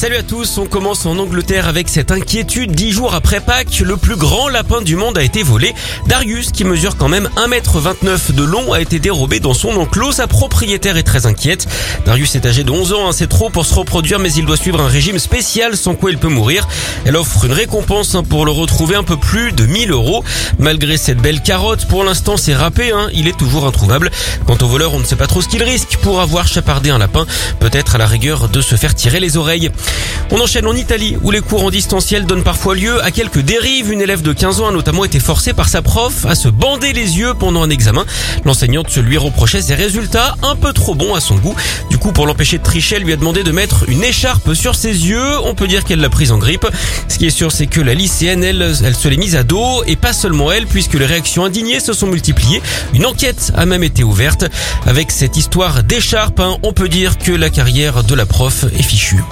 Salut à tous, on commence en Angleterre avec cette inquiétude. Dix jours après Pâques, le plus grand lapin du monde a été volé. Darius, qui mesure quand même 1m29 de long, a été dérobé dans son enclos. Sa propriétaire est très inquiète. Darius est âgé de 11 ans, hein, c'est trop pour se reproduire, mais il doit suivre un régime spécial sans quoi il peut mourir. Elle offre une récompense hein, pour le retrouver un peu plus de 1000 euros. Malgré cette belle carotte, pour l'instant c'est râpé, hein, il est toujours introuvable. Quant au voleur, on ne sait pas trop ce qu'il risque pour avoir chapardé un lapin. Peut-être à la rigueur de se faire tirer les oreilles. On enchaîne en Italie où les cours en distanciel donnent parfois lieu à quelques dérives. Une élève de 15 ans a notamment été forcée par sa prof à se bander les yeux pendant un examen. L'enseignante se lui reprochait ses résultats un peu trop bons à son goût. Du coup, pour l'empêcher de tricher, elle lui a demandé de mettre une écharpe sur ses yeux. On peut dire qu'elle l'a prise en grippe. Ce qui est sûr, c'est que la lycéenne, elle, elle se l'est mise à dos et pas seulement elle, puisque les réactions indignées se sont multipliées. Une enquête a même été ouverte. Avec cette histoire d'écharpe, hein, on peut dire que la carrière de la prof est fichue.